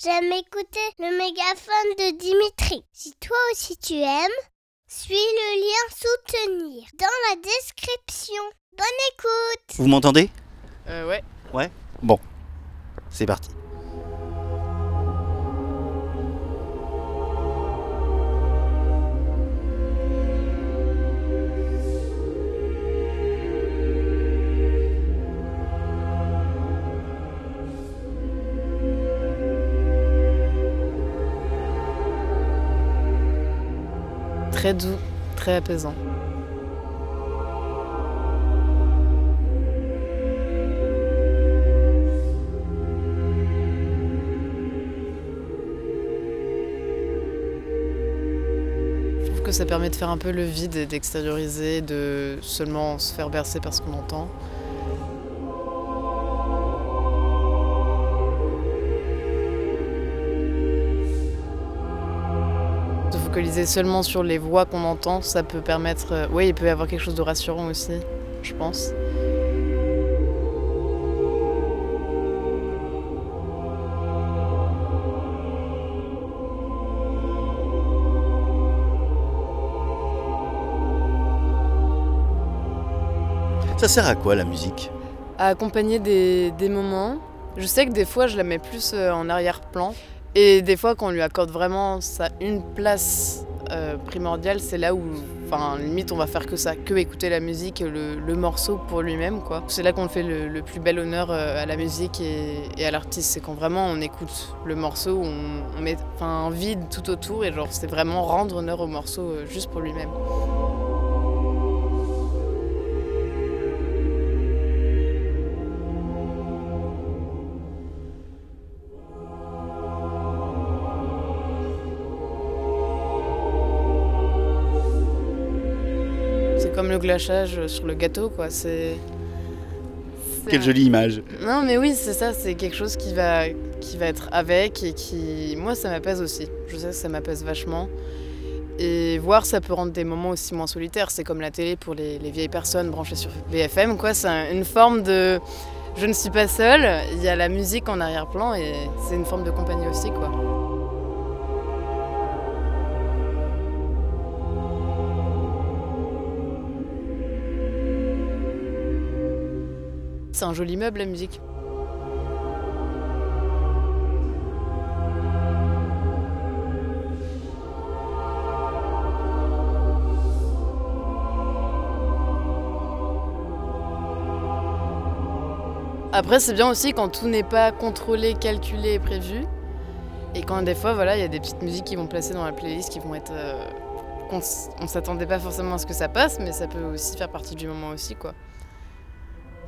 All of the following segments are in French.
j'aime écouter le mégaphone de Dimitri. Si toi aussi tu aimes, suis le lien soutenir dans la description. Bonne écoute Vous m'entendez? Euh, ouais. Ouais? Bon, c'est parti. Très doux, très apaisant. Je trouve que ça permet de faire un peu le vide et d'extérioriser, de seulement se faire bercer par ce qu'on entend. Focaliser seulement sur les voix qu'on entend, ça peut permettre. euh, oui, il peut y avoir quelque chose de rassurant aussi, je pense. Ça sert à quoi la musique? À accompagner des, des moments. Je sais que des fois, je la mets plus euh, en arrière-plan. Et des fois, quand on lui accorde vraiment ça, une place euh, primordiale, c'est là où, enfin, limite, on va faire que ça, que écouter la musique, le, le morceau pour lui-même, quoi. C'est là qu'on fait le, plus bel honneur euh, à la musique et, à l'artiste. C'est quand vraiment on écoute le morceau, on, on met un vide tout autour et genre, c'est vraiment rendre honneur au morceau euh, juste pour lui-même. Comme le glachage sur le gâteau, quoi. C'est. Quelle un- jolie image. Non, mais oui, c'est ça. C'est quelque chose qui va, qui va être avec et qui. Moi, ça m'apaise aussi. Je sais que ça m'apaise vachement. Et voir, ça peut rendre des moments aussi moins solitaires. C'est comme la télé pour les, les vieilles personnes branchées sur BFM, quoi. C'est un- une forme de. Je ne suis pas seule. Il y a la musique en arrière-plan et c'est une forme de compagnie aussi, quoi. C'est un joli meuble, la musique. Après, c'est bien aussi quand tout n'est pas contrôlé, calculé et prévu. Et quand des fois, voilà, il y a des petites musiques qui vont placer dans la playlist qui vont être. euh, on s'attendait pas forcément à ce que ça passe, mais ça peut aussi faire partie du moment aussi, quoi.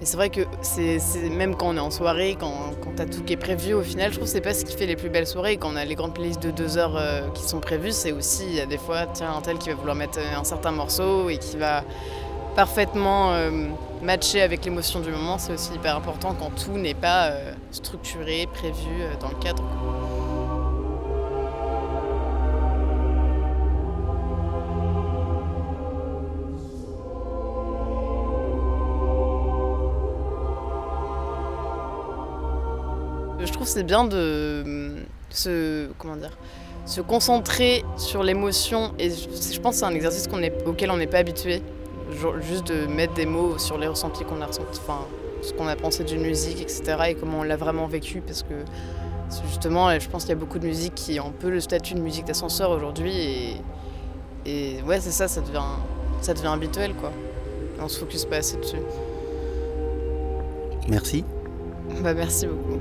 Et c'est vrai que c'est même quand on est en soirée, quand, quand t'as tout qui est prévu, au final, je trouve que c'est pas ce qui fait les plus belles soirées. Quand on a les grandes playlists de deux heures euh, qui sont prévues, c'est aussi, il y a des fois, tiens, un tel qui va vouloir mettre euh, un certain morceau et qui va parfaitement euh, matcher avec l'émotion du moment. C'est aussi hyper important quand tout n'est pas structuré, prévu dans le cadre. Trouve c'est bien de hum, se comment dire se concentrer sur l'émotion et je, pense que c'est un exercice qu'on est, auquel on n'est pas habitué. Juste de mettre des mots sur les ressentis qu'on a ressentis, enfin ce qu'on a pensé d'une musique, etc. et comment on l'a vraiment vécu parce que justement, je pense qu'il y a beaucoup de musique qui ont un peu le statut de musique d'ascenseur aujourd'hui et, et ouais c'est ça, ça devient, ça devient habituel quoi. Et on se focus pas assez dessus. Merci. Bah merci beaucoup.